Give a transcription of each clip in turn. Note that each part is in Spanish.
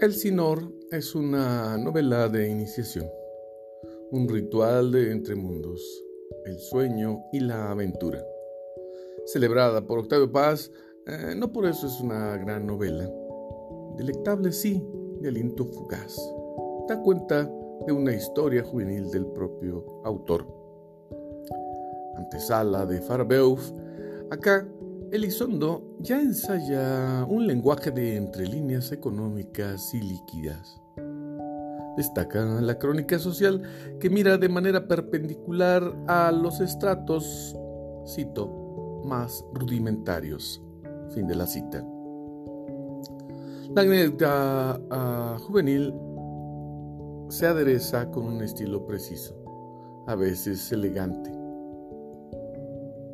El Sinor es una novela de iniciación, un ritual de entre mundos, el sueño y la aventura. Celebrada por Octavio Paz, eh, no por eso es una gran novela. Delectable sí, de aliento fugaz. Da cuenta de una historia juvenil del propio autor. Antesala de Farbeuf, acá Elizondo ya ensaya un lenguaje de entre líneas económicas y líquidas. Destaca la crónica social que mira de manera perpendicular a los estratos, cito, más rudimentarios. Fin de la cita. La anécdota ah, juvenil se adereza con un estilo preciso, a veces elegante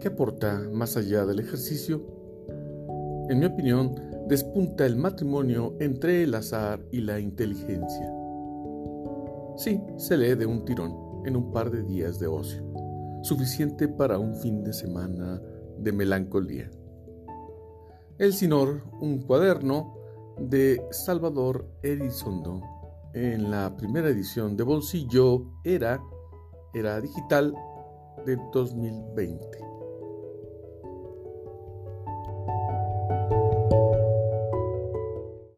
¿Qué aporta más allá del ejercicio? En mi opinión, despunta el matrimonio entre el azar y la inteligencia. Sí, se lee de un tirón en un par de días de ocio, suficiente para un fin de semana de melancolía. El Sinor, un cuaderno de Salvador Elizondo, en la primera edición de Bolsillo era, era digital de 2020.